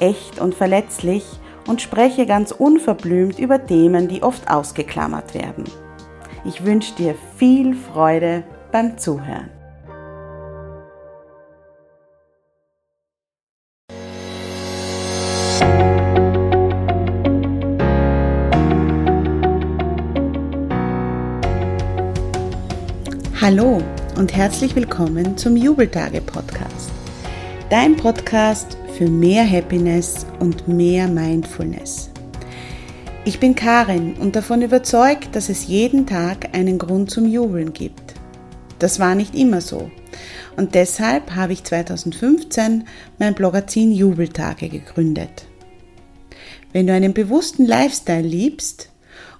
echt und verletzlich und spreche ganz unverblümt über Themen, die oft ausgeklammert werden. Ich wünsche dir viel Freude beim Zuhören. Hallo und herzlich willkommen zum Jubeltage Podcast. Dein Podcast für mehr Happiness und mehr Mindfulness. Ich bin Karin und davon überzeugt, dass es jeden Tag einen Grund zum Jubeln gibt. Das war nicht immer so. Und deshalb habe ich 2015 mein Blogazin Jubeltage gegründet. Wenn du einen bewussten Lifestyle liebst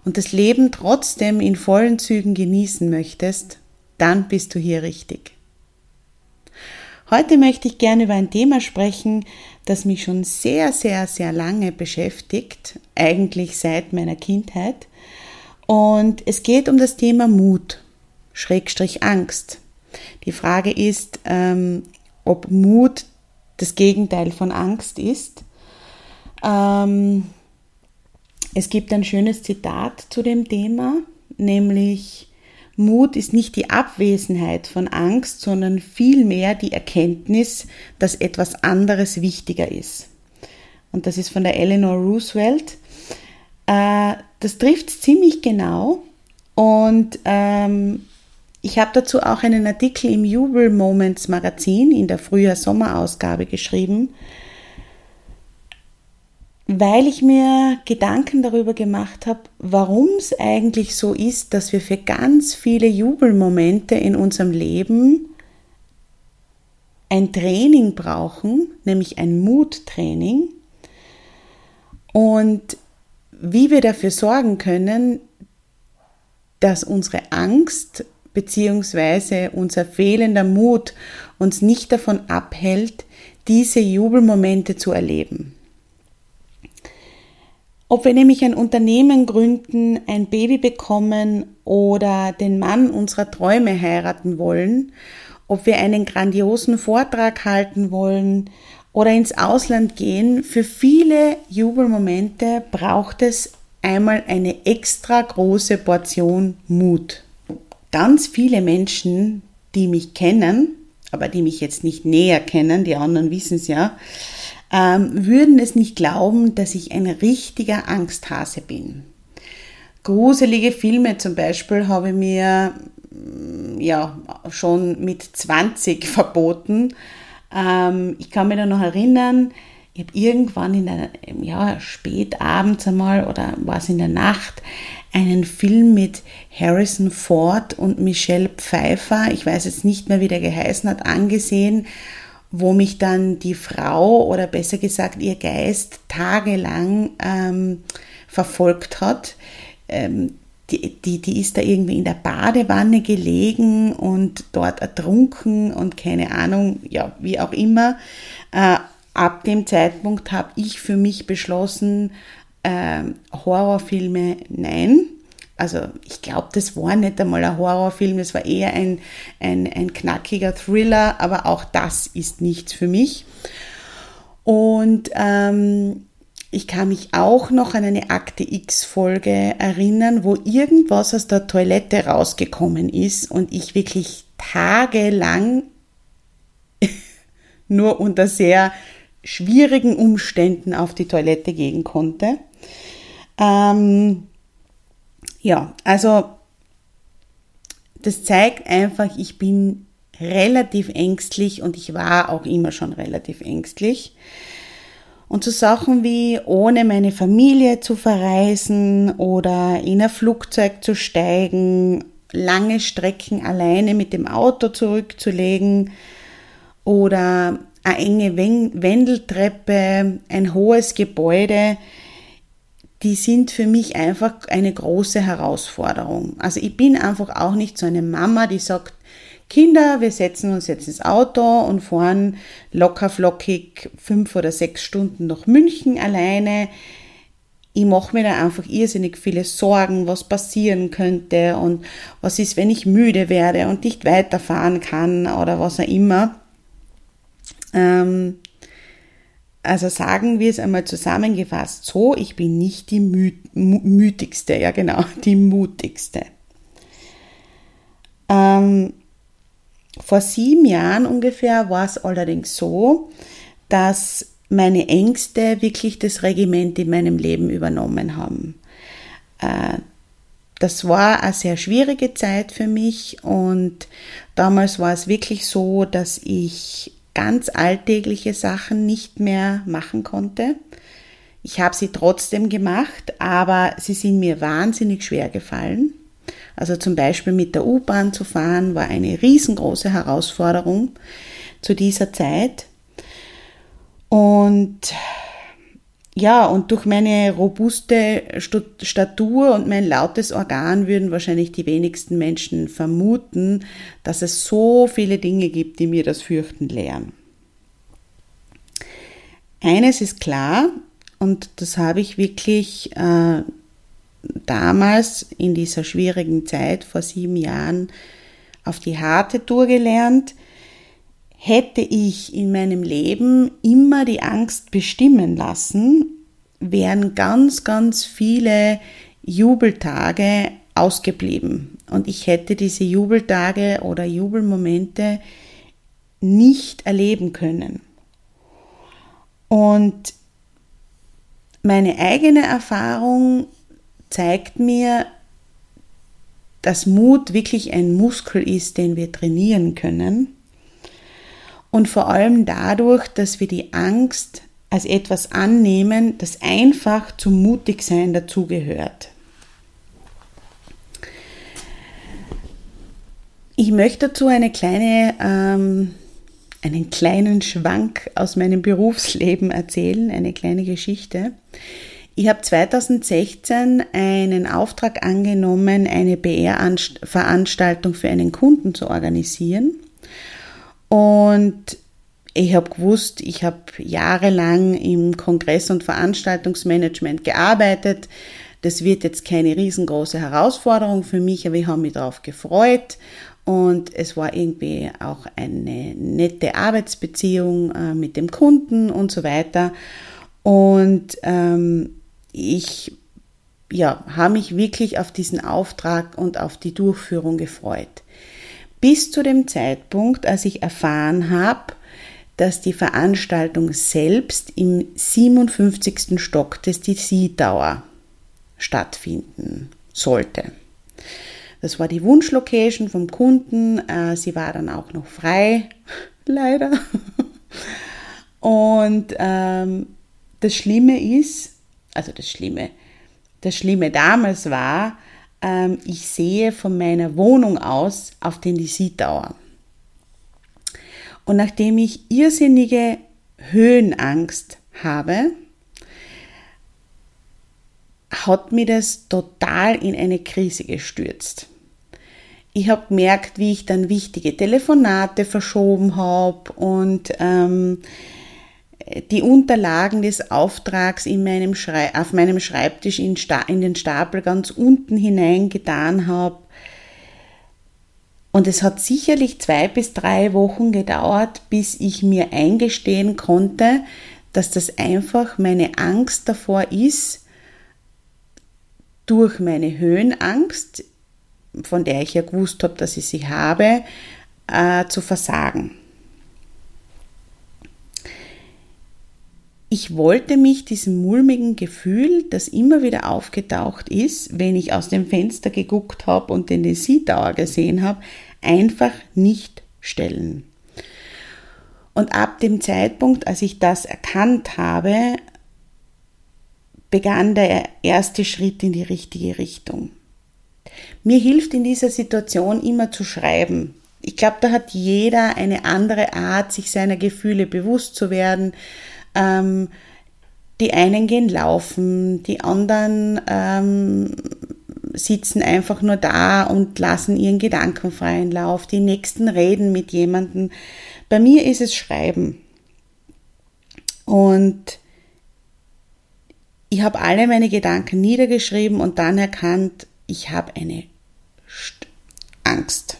und das Leben trotzdem in vollen Zügen genießen möchtest, dann bist du hier richtig. Heute möchte ich gerne über ein Thema sprechen, das mich schon sehr, sehr, sehr lange beschäftigt, eigentlich seit meiner Kindheit. Und es geht um das Thema Mut, Schrägstrich Angst. Die Frage ist, ähm, ob Mut das Gegenteil von Angst ist. Ähm, es gibt ein schönes Zitat zu dem Thema, nämlich Mut ist nicht die Abwesenheit von Angst, sondern vielmehr die Erkenntnis, dass etwas anderes wichtiger ist. Und das ist von der Eleanor Roosevelt. Äh, das trifft ziemlich genau. Und ähm, ich habe dazu auch einen Artikel im Jubel Moments Magazin in der Frühjahr-Sommer-Ausgabe geschrieben weil ich mir Gedanken darüber gemacht habe, warum es eigentlich so ist, dass wir für ganz viele Jubelmomente in unserem Leben ein Training brauchen, nämlich ein Muttraining. Und wie wir dafür sorgen können, dass unsere Angst bzw. unser fehlender Mut uns nicht davon abhält, diese Jubelmomente zu erleben. Ob wir nämlich ein Unternehmen gründen, ein Baby bekommen oder den Mann unserer Träume heiraten wollen, ob wir einen grandiosen Vortrag halten wollen oder ins Ausland gehen, für viele Jubelmomente braucht es einmal eine extra große Portion Mut. Ganz viele Menschen, die mich kennen, aber die mich jetzt nicht näher kennen, die anderen wissen es ja, ähm, würden es nicht glauben, dass ich ein richtiger Angsthase bin. Gruselige Filme zum Beispiel habe ich mir mm, ja schon mit 20 verboten. Ähm, ich kann mich da noch erinnern, ich habe irgendwann in der, ja, spät abends einmal oder war es in der Nacht, einen Film mit Harrison Ford und Michelle Pfeiffer, ich weiß jetzt nicht mehr, wie der geheißen hat, angesehen wo mich dann die Frau oder besser gesagt ihr Geist tagelang ähm, verfolgt hat. Ähm, die, die, die ist da irgendwie in der Badewanne gelegen und dort ertrunken und keine Ahnung, ja, wie auch immer. Äh, ab dem Zeitpunkt habe ich für mich beschlossen, äh, Horrorfilme nein, also ich glaube, das war nicht einmal ein Horrorfilm, das war eher ein, ein, ein knackiger Thriller, aber auch das ist nichts für mich. Und ähm, ich kann mich auch noch an eine Akte X-Folge erinnern, wo irgendwas aus der Toilette rausgekommen ist und ich wirklich tagelang nur unter sehr schwierigen Umständen auf die Toilette gehen konnte. Ähm, Ja, also das zeigt einfach, ich bin relativ ängstlich und ich war auch immer schon relativ ängstlich. Und so Sachen wie ohne meine Familie zu verreisen oder in ein Flugzeug zu steigen, lange Strecken alleine mit dem Auto zurückzulegen oder eine enge Wendeltreppe, ein hohes Gebäude, die sind für mich einfach eine große Herausforderung. Also ich bin einfach auch nicht so eine Mama, die sagt, Kinder, wir setzen uns jetzt ins Auto und fahren locker flockig fünf oder sechs Stunden nach München alleine. Ich mache mir da einfach irrsinnig viele Sorgen, was passieren könnte und was ist, wenn ich müde werde und nicht weiterfahren kann oder was auch immer. Ähm, also sagen wir es einmal zusammengefasst so, ich bin nicht die Mü mütigste, ja genau, die mutigste. Ähm, vor sieben Jahren ungefähr war es allerdings so, dass meine Ängste wirklich das Regiment in meinem Leben übernommen haben. Äh, das war eine sehr schwierige Zeit für mich und damals war es wirklich so, dass ich ganz alltägliche Sachen nicht mehr machen konnte. Ich habe sie trotzdem gemacht, aber sie sind mir wahnsinnig schwer gefallen. Also zum Beispiel mit der U-Bahn zu fahren war eine riesengroße Herausforderung zu dieser Zeit. Und ja, und durch meine robuste Statur und mein lautes Organ würden wahrscheinlich die wenigsten Menschen vermuten, dass es so viele Dinge gibt, die mir das Fürchten lehren. Eines ist klar, und das habe ich wirklich äh, damals in dieser schwierigen Zeit vor sieben Jahren auf die harte Tour gelernt, hätte ich in meinem Leben immer die Angst bestimmen lassen, wären ganz, ganz viele Jubeltage ausgeblieben. Und ich hätte diese Jubeltage oder Jubelmomente nicht erleben können. Und meine eigene Erfahrung zeigt mir, dass Mut wirklich ein Muskel ist, den wir trainieren können. Und vor allem dadurch, dass wir die Angst als etwas annehmen, das einfach zum Mutigsein dazugehört. Ich möchte dazu eine kleine, ähm, einen kleinen Schwank aus meinem Berufsleben erzählen, eine kleine Geschichte. Ich habe 2016 einen Auftrag angenommen, eine BR-Veranstaltung für einen Kunden zu organisieren. Und ich habe gewusst, ich habe jahrelang im Kongress- und Veranstaltungsmanagement gearbeitet. Das wird jetzt keine riesengroße Herausforderung für mich, aber ich habe mich darauf gefreut. Und es war irgendwie auch eine nette Arbeitsbeziehung äh, mit dem Kunden und so weiter. Und ähm, ich ja, habe mich wirklich auf diesen Auftrag und auf die Durchführung gefreut. Bis zu dem Zeitpunkt, als ich erfahren habe, dass die Veranstaltung selbst im 57. Stock des DC Tower stattfinden sollte. Das war die Wunschlocation vom Kunden. Äh, sie war dann auch noch frei, leider. Und ähm, das Schlimme ist, also das Schlimme, das Schlimme damals war, ähm, ich sehe von meiner Wohnung aus auf den DC Tower. Und nachdem ich irrsinnige Höhenangst habe, hat mir das total in eine Krise gestürzt. Ich habe gemerkt, wie ich dann wichtige Telefonate verschoben habe und ähm, die Unterlagen des Auftrags in meinem auf meinem Schreibtisch in, in den Stapel ganz unten hineingetan habe. Und es hat sicherlich zwei bis drei Wochen gedauert, bis ich mir eingestehen konnte, dass das einfach meine Angst davor ist, durch meine Höhenangst, von der ich ja gewusst habe, dass ich sie habe, äh, zu versagen. Ich wollte mich diesem mulmigen Gefühl, das immer wieder aufgetaucht ist, wenn ich aus dem Fenster geguckt habe und den Tower gesehen habe, einfach nicht stellen. Und ab dem Zeitpunkt, als ich das erkannt habe, begann der erste Schritt in die richtige Richtung. Mir hilft in dieser Situation immer zu schreiben. Ich glaube, da hat jeder eine andere Art, sich seiner Gefühle bewusst zu werden. Ähm, die einen gehen laufen, die anderen ähm, sitzen einfach nur da und lassen ihren Gedanken freien Lauf. Die nächsten reden mit jemandem. Bei mir ist es Schreiben. Und ich habe alle meine Gedanken niedergeschrieben und dann erkannt, ich habe eine Angst.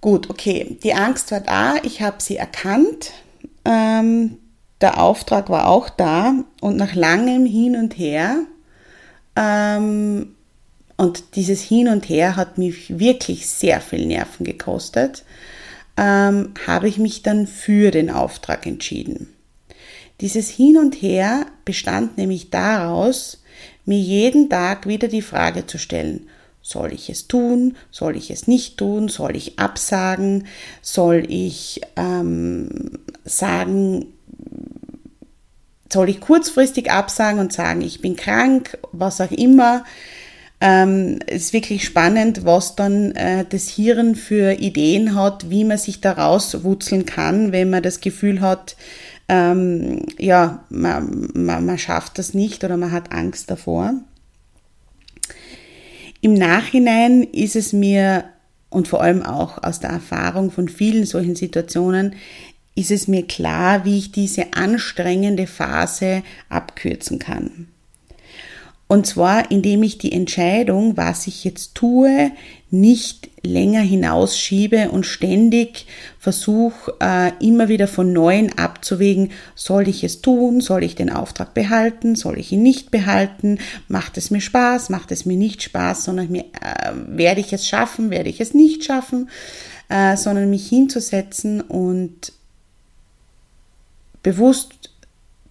Gut, okay, die Angst war da, ich habe sie erkannt, ähm, der Auftrag war auch da und nach langem Hin und Her, ähm, und dieses Hin und Her hat mich wirklich sehr viel Nerven gekostet, ähm, habe ich mich dann für den Auftrag entschieden. Dieses Hin und Her bestand nämlich daraus, mir jeden Tag wieder die Frage zu stellen, soll ich es tun? Soll ich es nicht tun? Soll ich absagen? Soll ich ähm, sagen, soll ich kurzfristig absagen und sagen, ich bin krank, was auch immer? Ähm, es ist wirklich spannend, was dann äh, das Hirn für Ideen hat, wie man sich da rauswutzeln kann, wenn man das Gefühl hat, ähm, ja, man, man, man schafft das nicht oder man hat Angst davor. Im Nachhinein ist es mir und vor allem auch aus der Erfahrung von vielen solchen Situationen ist es mir klar, wie ich diese anstrengende Phase abkürzen kann. Und zwar, indem ich die Entscheidung, was ich jetzt tue, nicht länger hinausschiebe und ständig versuche, äh, immer wieder von Neuem abzuwägen, soll ich es tun, soll ich den Auftrag behalten, soll ich ihn nicht behalten, macht es mir Spaß, macht es mir nicht Spaß, sondern mir, äh, werde ich es schaffen, werde ich es nicht schaffen, äh, sondern mich hinzusetzen und bewusst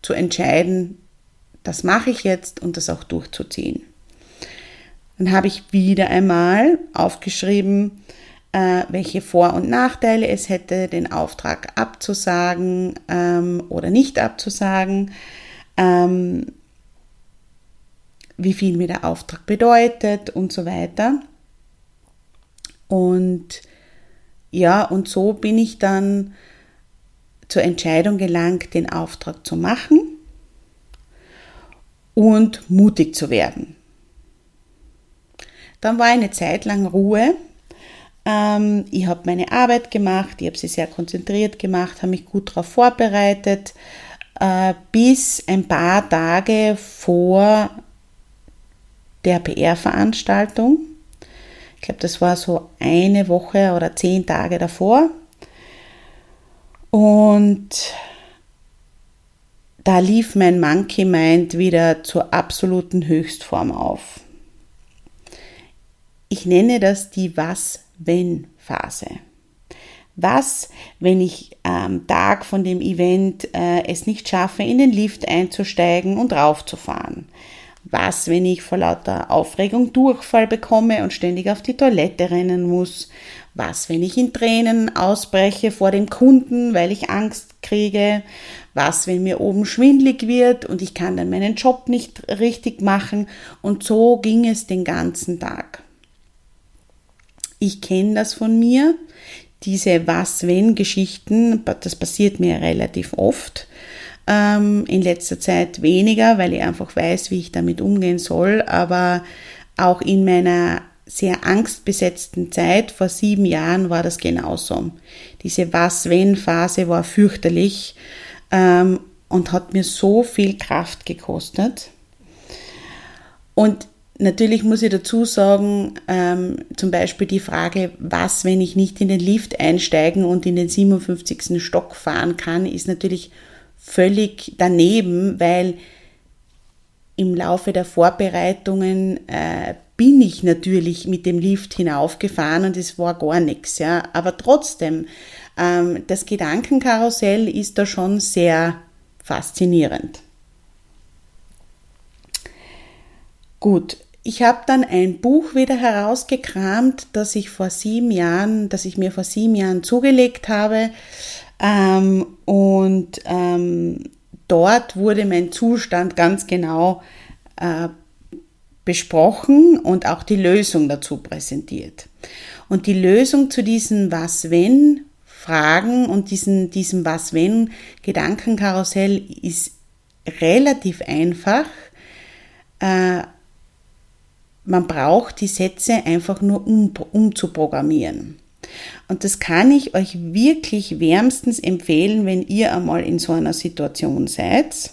zu entscheiden, das mache ich jetzt und das auch durchzuziehen. Dann habe ich wieder einmal aufgeschrieben, äh, welche Vor- und Nachteile es hätte, den Auftrag abzusagen ähm, oder nicht abzusagen, ähm, wie viel mir der Auftrag bedeutet und so weiter. Und ja, und so bin ich dann zur Entscheidung gelangt, den Auftrag zu machen und mutig zu werden. Dann war eine Zeit lang Ruhe. Ähm, ich habe meine Arbeit gemacht, ich habe sie sehr konzentriert gemacht, habe mich gut darauf vorbereitet, äh, bis ein paar Tage vor der PR-Veranstaltung. Ich glaube, das war so eine Woche oder zehn Tage davor. Und da lief mein Monkey Mind wieder zur absoluten Höchstform auf. Ich nenne das die Was-Wenn-Phase. Was, wenn ich am Tag von dem Event äh, es nicht schaffe, in den Lift einzusteigen und raufzufahren? Was, wenn ich vor lauter Aufregung Durchfall bekomme und ständig auf die Toilette rennen muss? Was, wenn ich in Tränen ausbreche vor dem Kunden, weil ich Angst kriege? Was, wenn mir oben schwindlig wird und ich kann dann meinen Job nicht richtig machen? Und so ging es den ganzen Tag. Ich kenne das von mir, diese Was-Wenn-Geschichten, das passiert mir relativ oft. Ähm, in letzter Zeit weniger, weil ich einfach weiß, wie ich damit umgehen soll. Aber auch in meiner sehr angstbesetzten Zeit vor sieben Jahren war das genauso. Diese Was-Wenn-Phase war fürchterlich ähm, und hat mir so viel Kraft gekostet. Und natürlich muss ich dazu sagen, ähm, zum Beispiel die Frage, was, wenn ich nicht in den Lift einsteigen und in den 57. Stock fahren kann, ist natürlich völlig daneben, weil im Laufe der Vorbereitungen äh, bin ich natürlich mit dem Lift hinaufgefahren und es war gar nichts, ja. Aber trotzdem, das Gedankenkarussell ist da schon sehr faszinierend. Gut, ich habe dann ein Buch wieder herausgekramt, das ich vor sieben Jahren, das ich mir vor sieben Jahren zugelegt habe. Ähm, und ähm, dort wurde mein Zustand ganz genau äh, besprochen und auch die Lösung dazu präsentiert. Und die Lösung zu diesen Was-Wenn Fragen und diesen, diesem Was-Wenn Gedankenkarussell ist relativ einfach. Äh, man braucht die Sätze einfach nur um, umzuprogrammieren. Und das kann ich euch wirklich wärmstens empfehlen, wenn ihr einmal in so einer Situation seid.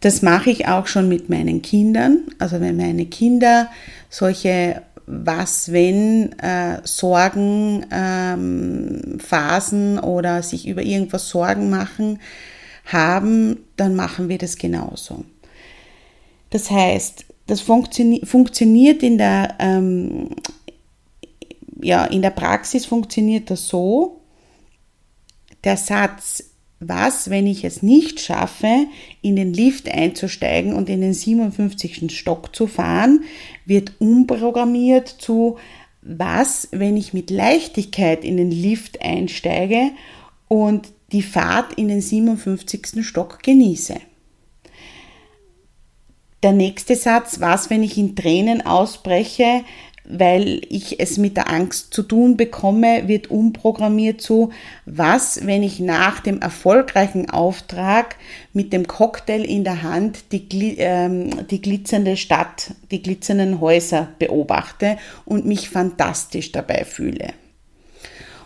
Das mache ich auch schon mit meinen Kindern. Also wenn meine Kinder solche was wenn äh, Sorgen, ähm, oder sich über irgendwas Sorgen machen haben, dann machen wir das genauso. Das heißt, das funktio funktioniert in der, ähm, ja, in der Praxis funktioniert das so, der Satz, was, wenn ich es nicht schaffe, in den Lift einzusteigen und in den 57. Stock zu fahren, wird umprogrammiert zu, was, wenn ich mit Leichtigkeit in den Lift einsteige und die Fahrt in den 57. Stock genieße. Der nächste Satz, was, wenn ich in Tränen ausbreche, weil ich es mit der Angst zu tun bekomme, wird umprogrammiert zu, was, wenn ich nach dem erfolgreichen Auftrag mit dem Cocktail in der Hand die, ähm, die glitzernde Stadt, die glitzernden Häuser beobachte und mich fantastisch dabei fühle.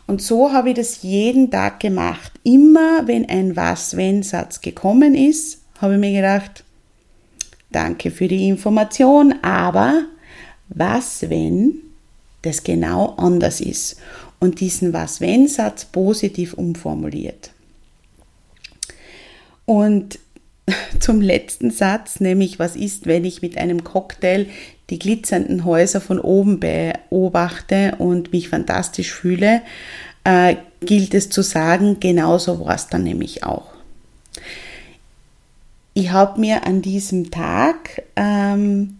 Und so habe ich das jeden Tag gemacht. Immer wenn ein Was-Wenn-Satz gekommen ist, habe ich mir gedacht, danke für die Information, aber was wenn das genau anders ist und diesen Was wenn Satz positiv umformuliert. Und zum letzten Satz, nämlich was ist, wenn ich mit einem Cocktail die glitzernden Häuser von oben beobachte und mich fantastisch fühle, äh, gilt es zu sagen, genauso war es dann nämlich auch. Ich habe mir an diesem Tag ähm,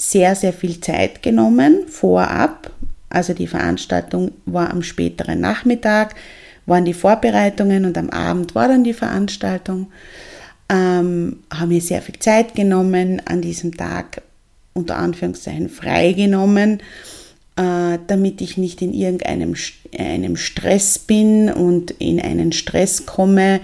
sehr, sehr viel Zeit genommen vorab. Also die Veranstaltung war am späteren Nachmittag, waren die Vorbereitungen und am Abend war dann die Veranstaltung. Ähm, haben mir sehr viel Zeit genommen, an diesem Tag unter Anführungszeichen freigenommen, äh, damit ich nicht in irgendeinem einem Stress bin und in einen Stress komme.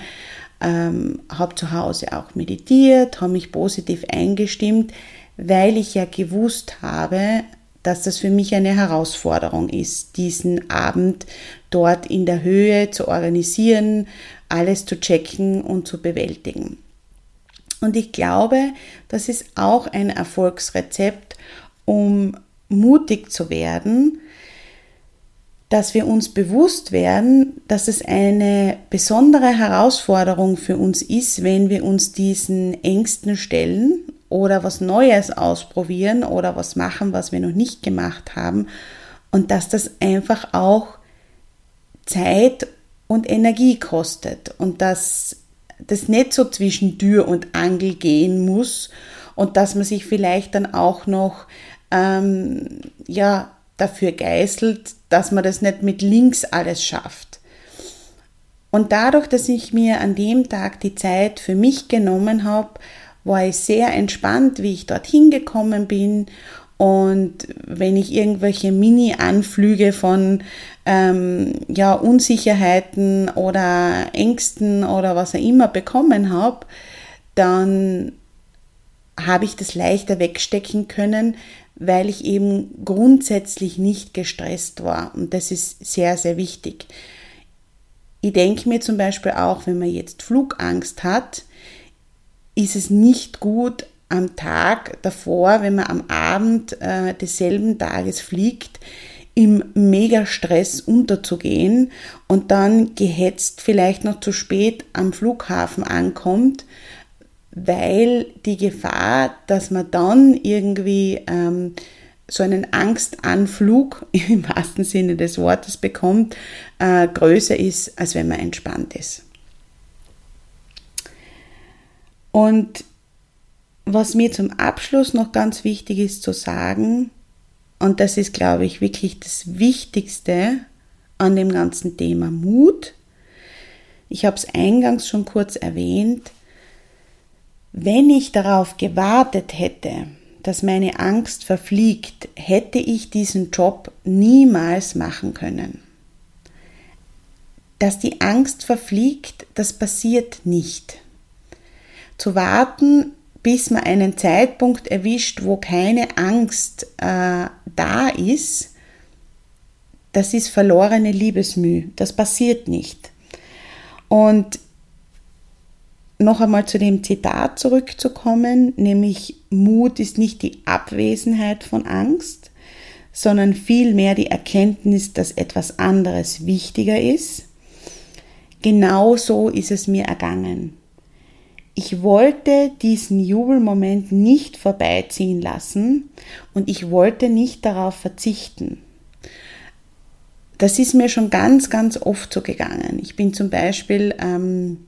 Ähm, habe zu Hause auch meditiert, habe mich positiv eingestimmt, weil ich ja gewusst habe, dass das für mich eine Herausforderung ist, diesen Abend dort in der Höhe zu organisieren, alles zu checken und zu bewältigen. Und ich glaube, das ist auch ein Erfolgsrezept, um mutig zu werden, dass wir uns bewusst werden, dass es eine besondere Herausforderung für uns ist, wenn wir uns diesen Ängsten stellen oder was Neues ausprobieren oder was machen, was wir noch nicht gemacht haben und dass das einfach auch Zeit und Energie kostet und dass das nicht so zwischen Tür und Angel gehen muss und dass man sich vielleicht dann auch noch ähm, ja dafür geißelt, dass man das nicht mit links alles schafft. Und dadurch, dass ich mir an dem Tag die Zeit für mich genommen habe, war ich sehr entspannt, wie ich dorthin gekommen bin. Und wenn ich irgendwelche Mini-Anflüge von ähm, ja, Unsicherheiten oder Ängsten oder was auch immer bekommen habe, dann habe ich das leichter wegstecken können, weil ich eben grundsätzlich nicht gestresst war. Und das ist sehr, sehr wichtig. Ich denke mir zum Beispiel auch, wenn man jetzt Flugangst hat, ist es nicht gut, am Tag davor, wenn man am Abend äh, desselben Tages fliegt, im Megastress unterzugehen und dann gehetzt vielleicht noch zu spät am Flughafen ankommt, weil die Gefahr, dass man dann irgendwie ähm, so einen Angstanflug im wahrsten Sinne des Wortes bekommt, äh, größer ist, als wenn man entspannt ist. Und was mir zum Abschluss noch ganz wichtig ist zu sagen, und das ist, glaube ich, wirklich das Wichtigste an dem ganzen Thema Mut. Ich habe es eingangs schon kurz erwähnt. Wenn ich darauf gewartet hätte, dass meine Angst verfliegt, hätte ich diesen Job niemals machen können. Dass die Angst verfliegt, das passiert nicht. Zu warten, bis man einen Zeitpunkt erwischt, wo keine Angst äh, da ist, das ist verlorene Liebesmüh. Das passiert nicht. Und noch einmal zu dem Zitat zurückzukommen, nämlich Mut ist nicht die Abwesenheit von Angst, sondern vielmehr die Erkenntnis, dass etwas anderes wichtiger ist. Genauso ist es mir ergangen. Ich wollte diesen Jubelmoment nicht vorbeiziehen lassen und ich wollte nicht darauf verzichten. Das ist mir schon ganz, ganz oft so gegangen. Ich bin zum Beispiel ähm,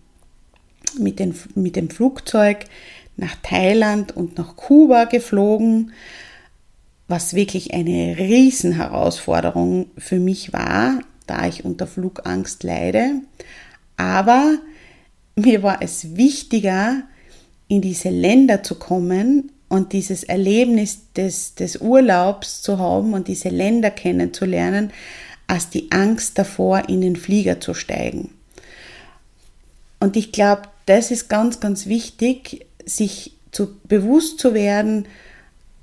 mit, den, mit dem Flugzeug nach Thailand und nach Kuba geflogen, was wirklich eine Riesenherausforderung für mich war, da ich unter Flugangst leide. Aber mir war es wichtiger, in diese Länder zu kommen und dieses Erlebnis des, des Urlaubs zu haben und diese Länder kennenzulernen, als die Angst davor, in den Flieger zu steigen. Und ich glaube, das ist ganz, ganz wichtig, sich zu, bewusst zu werden,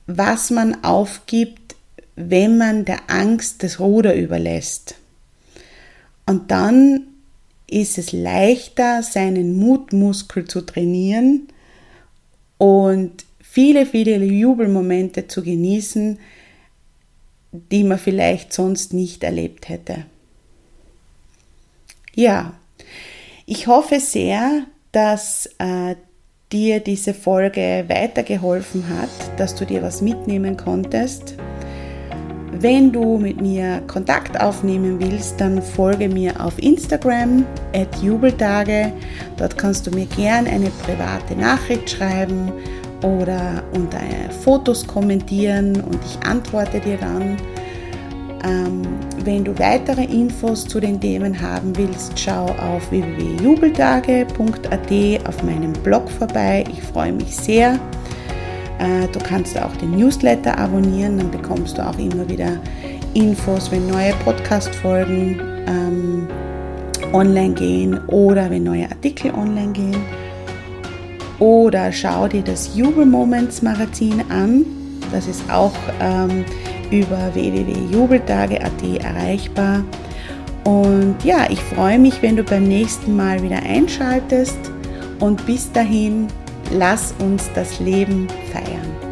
was man aufgibt, wenn man der Angst das Ruder überlässt. Und dann ist es leichter, seinen Mutmuskel zu trainieren und viele, viele Jubelmomente zu genießen, die man vielleicht sonst nicht erlebt hätte. Ja, ich hoffe sehr, dass äh, dir diese Folge weitergeholfen hat, dass du dir was mitnehmen konntest. Wenn du mit mir Kontakt aufnehmen willst, dann folge mir auf Instagram at jubeltage. Dort kannst du mir gern eine private Nachricht schreiben oder unter Fotos kommentieren und ich antworte dir dann. Ähm, wenn du weitere Infos zu den Themen haben willst, schau auf www.jubeltage.at auf meinem Blog vorbei. Ich freue mich sehr. Äh, du kannst auch den Newsletter abonnieren, dann bekommst du auch immer wieder Infos, wenn neue Podcast-Folgen ähm, online gehen oder wenn neue Artikel online gehen. Oder schau dir das Jubel Moments Magazin an. Das ist auch ähm, über www.jubeltage.at erreichbar. Und ja, ich freue mich, wenn du beim nächsten Mal wieder einschaltest. Und bis dahin, lass uns das Leben feiern.